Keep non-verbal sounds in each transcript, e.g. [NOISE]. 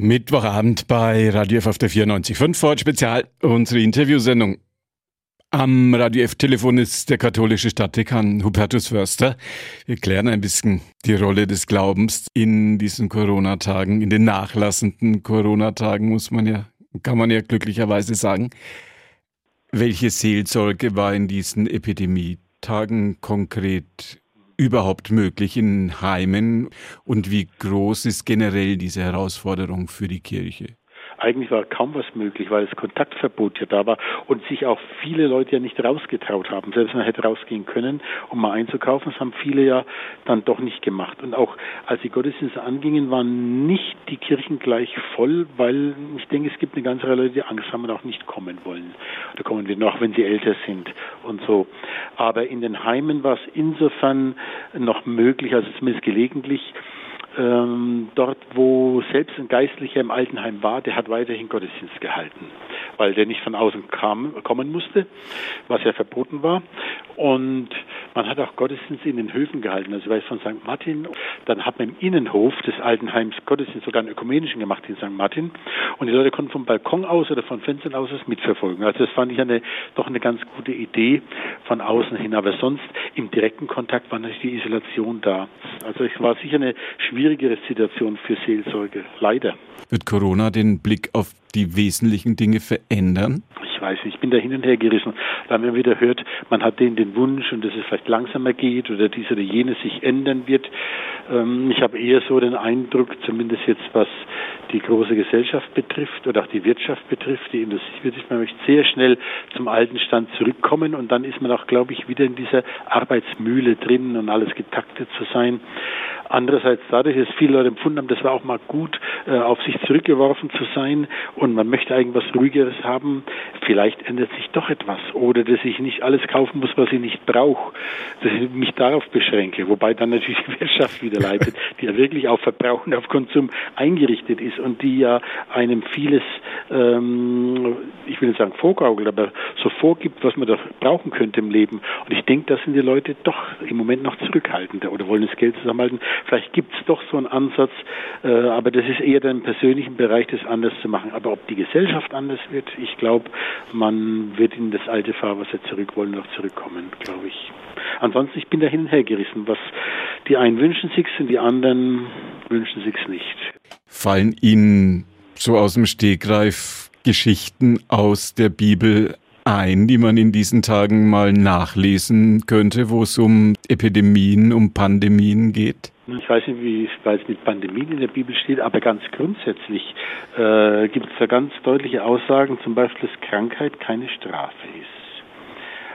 Mittwochabend bei Radio F auf der 94.5 Ford Spezial, unsere Interviewsendung. Am Radio F-Telefon ist der katholische Stadtdekan Hubertus Förster. Wir klären ein bisschen die Rolle des Glaubens in diesen Corona-Tagen, in den nachlassenden Corona-Tagen, muss man ja, kann man ja glücklicherweise sagen. Welche Seelsorge war in diesen Epidemietagen konkret überhaupt möglich in Heimen und wie groß ist generell diese Herausforderung für die Kirche? Eigentlich war kaum was möglich, weil das Kontaktverbot ja da war und sich auch viele Leute ja nicht rausgetraut haben. Selbst man hätte rausgehen können, um mal einzukaufen, das haben viele ja dann doch nicht gemacht. Und auch als die Gottesdienste angingen, waren nicht die Kirchen gleich voll, weil ich denke, es gibt eine ganze Reihe Leute, die Angst haben und auch nicht kommen wollen. Oder kommen wir noch, wenn sie älter sind und so. Aber in den Heimen war es insofern noch möglich, also zumindest gelegentlich, ähm, dort, wo selbst ein Geistlicher im Altenheim war, der hat weiterhin Gottesdienst gehalten, weil der nicht von außen kam, kommen musste, was ja verboten war. Und man hat auch Gottesdienst in den Höfen gehalten. Also ich weiß von St. Martin, dann hat man im Innenhof des Altenheims Gottesdienst sogar einen ökumenischen gemacht in St. Martin. Und die Leute konnten vom Balkon aus oder von Fenstern aus es mitverfolgen. Also das fand ich eine, doch eine ganz gute Idee von außen hin. Aber sonst im direkten Kontakt war natürlich die Isolation da. Also es war sicher eine schwierigere Situation für Seelsorge. Leider. Wird Corona den Blick auf die wesentlichen Dinge verändern? Ich weiß nicht, ich bin da hin und her gerissen. Haben wir wieder hört, man hat denen den Wunsch und dass es vielleicht langsamer geht oder dies oder jenes sich ändern wird. Ähm, ich habe eher so den Eindruck, zumindest jetzt was die große Gesellschaft betrifft oder auch die Wirtschaft betrifft, die Industrie man möchte sehr schnell zum alten Stand zurückkommen und dann ist man auch, glaube ich, wieder in dieser Arbeitsmühle drin und alles getaktet zu sein. Andererseits dadurch, dass viele Leute empfunden haben, das war auch mal gut, äh, auf sich zurückgeworfen zu sein und man möchte eigentlich was Ruhigeres haben, vielleicht ändert sich doch etwas oder dass ich nicht alles kaufen muss, was ich nicht brauche, dass ich mich darauf beschränke, wobei dann natürlich die Wirtschaft wieder leidet, die ja wirklich auf Verbrauch und auf Konsum eingerichtet ist und die ja einem vieles, ähm, ich will nicht sagen vorgaukelt, aber so vorgibt, was man da brauchen könnte im Leben. Und ich denke, da sind die Leute doch im Moment noch zurückhaltender oder wollen das Geld zusammenhalten. Vielleicht gibt es doch so einen Ansatz, äh, aber das ist eher dann im persönlichen Bereich, das anders zu machen. Aber ob die Gesellschaft anders wird, ich glaube, man wird in das alte Fahrwasser zurück wollen, noch zurückkommen, glaube ich. Ansonsten, ich bin da hin und her gerissen. Was die einen wünschen sich's und die anderen wünschen sich's nicht. Fallen Ihnen so aus dem Stegreif Geschichten aus der Bibel ein, die man in diesen Tagen mal nachlesen könnte, wo es um Epidemien, um Pandemien geht? Ich weiß nicht, wie es mit Pandemien in der Bibel steht, aber ganz grundsätzlich äh, gibt es da ganz deutliche Aussagen, zum Beispiel, dass Krankheit keine Strafe ist.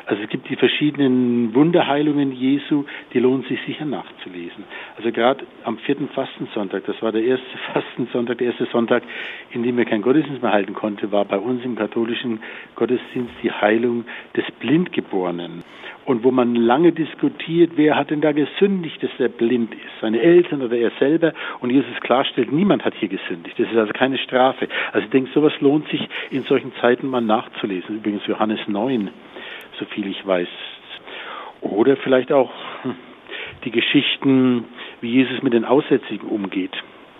Also es gibt die verschiedenen Wunderheilungen Jesu, die lohnen sich sicher nachzulesen. Also gerade am vierten Fastensonntag, das war der erste [LAUGHS] Fastensonntag, der erste Sonntag, in dem er kein Gottesdienst mehr halten konnte, war bei uns im katholischen Gottesdienst die Heilung des Blindgeborenen. Und wo man lange diskutiert, wer hat denn da gesündigt, dass er blind ist, seine Eltern oder er selber. Und Jesus klarstellt, niemand hat hier gesündigt. Das ist also keine Strafe. Also ich denke, sowas lohnt sich in solchen Zeiten mal nachzulesen. Übrigens Johannes 9 so viel ich weiß. Oder vielleicht auch hm, die Geschichten, wie Jesus mit den Aussätzigen umgeht,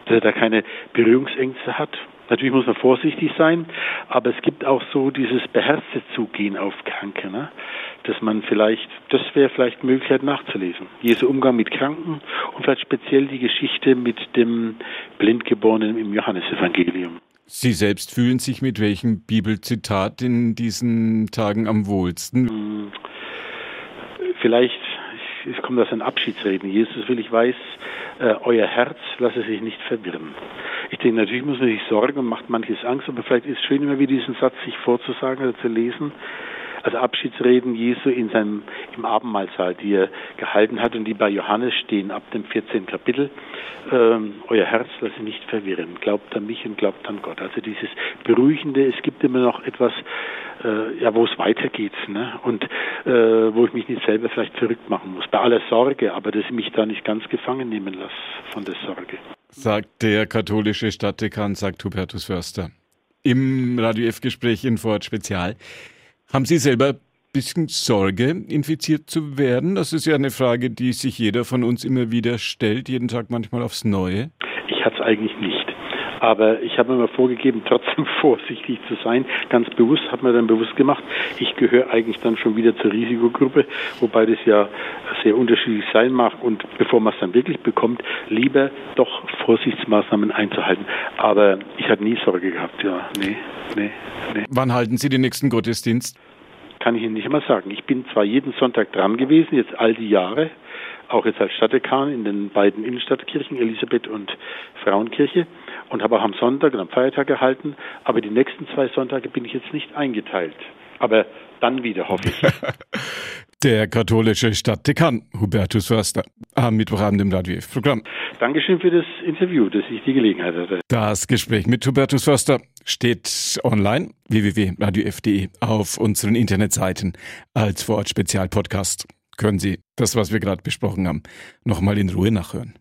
dass er da keine Berührungsängste hat. Natürlich muss man vorsichtig sein, aber es gibt auch so dieses beherzte Zugehen auf Kranke, ne? dass man vielleicht, das wäre vielleicht Möglichkeit nachzulesen. Jesu Umgang mit Kranken und vielleicht speziell die Geschichte mit dem Blindgeborenen im Johannesevangelium. Sie selbst fühlen sich mit welchem Bibelzitat in diesen Tagen am wohlsten? Hm. Vielleicht, kommt aus den Abschiedsreden. Jesus will, ich weiß, äh, euer Herz lasse sich nicht verwirren. Ich denke, natürlich muss man sich sorgen und macht manches Angst, aber vielleicht ist es schön, immer wieder diesen Satz sich vorzusagen oder zu lesen also Abschiedsreden Jesu in seinem, im Abendmahlsaal, die er gehalten hat und die bei Johannes stehen ab dem 14. Kapitel. Ähm, euer Herz lasse nicht verwirren. Glaubt an mich und glaubt an Gott. Also dieses Beruhigende, es gibt immer noch etwas, äh, ja, wo es weitergeht, ne? Und äh, wo ich mich nicht selber vielleicht verrückt machen muss. Bei aller Sorge, aber dass ich mich da nicht ganz gefangen nehmen lasse von der Sorge. Sagt der katholische Stadtdekan, sagt Hubertus Förster. Im Radio F-Gespräch in Fort Spezial. Haben Sie selber ein bisschen Sorge, infiziert zu werden? Das ist ja eine Frage, die sich jeder von uns immer wieder stellt, jeden Tag manchmal aufs Neue. Ich hatte es eigentlich nicht. Aber ich habe mir vorgegeben, trotzdem [LAUGHS] vorsichtig zu sein. Ganz bewusst hat man dann bewusst gemacht, ich gehöre eigentlich dann schon wieder zur Risikogruppe, wobei das ja sehr unterschiedlich sein mag. Und bevor man es dann wirklich bekommt, lieber doch Vorsichtsmaßnahmen einzuhalten. Aber ich hatte nie Sorge gehabt, ja. Nee, nee, nee. Wann halten Sie den nächsten Gottesdienst? Kann ich Ihnen nicht mal sagen. Ich bin zwar jeden Sonntag dran gewesen, jetzt all die Jahre, auch jetzt als Stadtdekan in den beiden Innenstadtkirchen, Elisabeth und Frauenkirche, und habe auch am Sonntag und am Feiertag gehalten, aber die nächsten zwei Sonntage bin ich jetzt nicht eingeteilt. Aber dann wieder, hoffe ich. [LAUGHS] Der katholische Stadtdekan Hubertus Förster am Mittwochabend im Radio Programm. Dankeschön für das Interview, dass ich die Gelegenheit hatte. Das Gespräch mit Hubertus Förster steht online www.radiof.de auf unseren Internetseiten als Vorort Spezialpodcast. Können Sie das, was wir gerade besprochen haben, nochmal in Ruhe nachhören.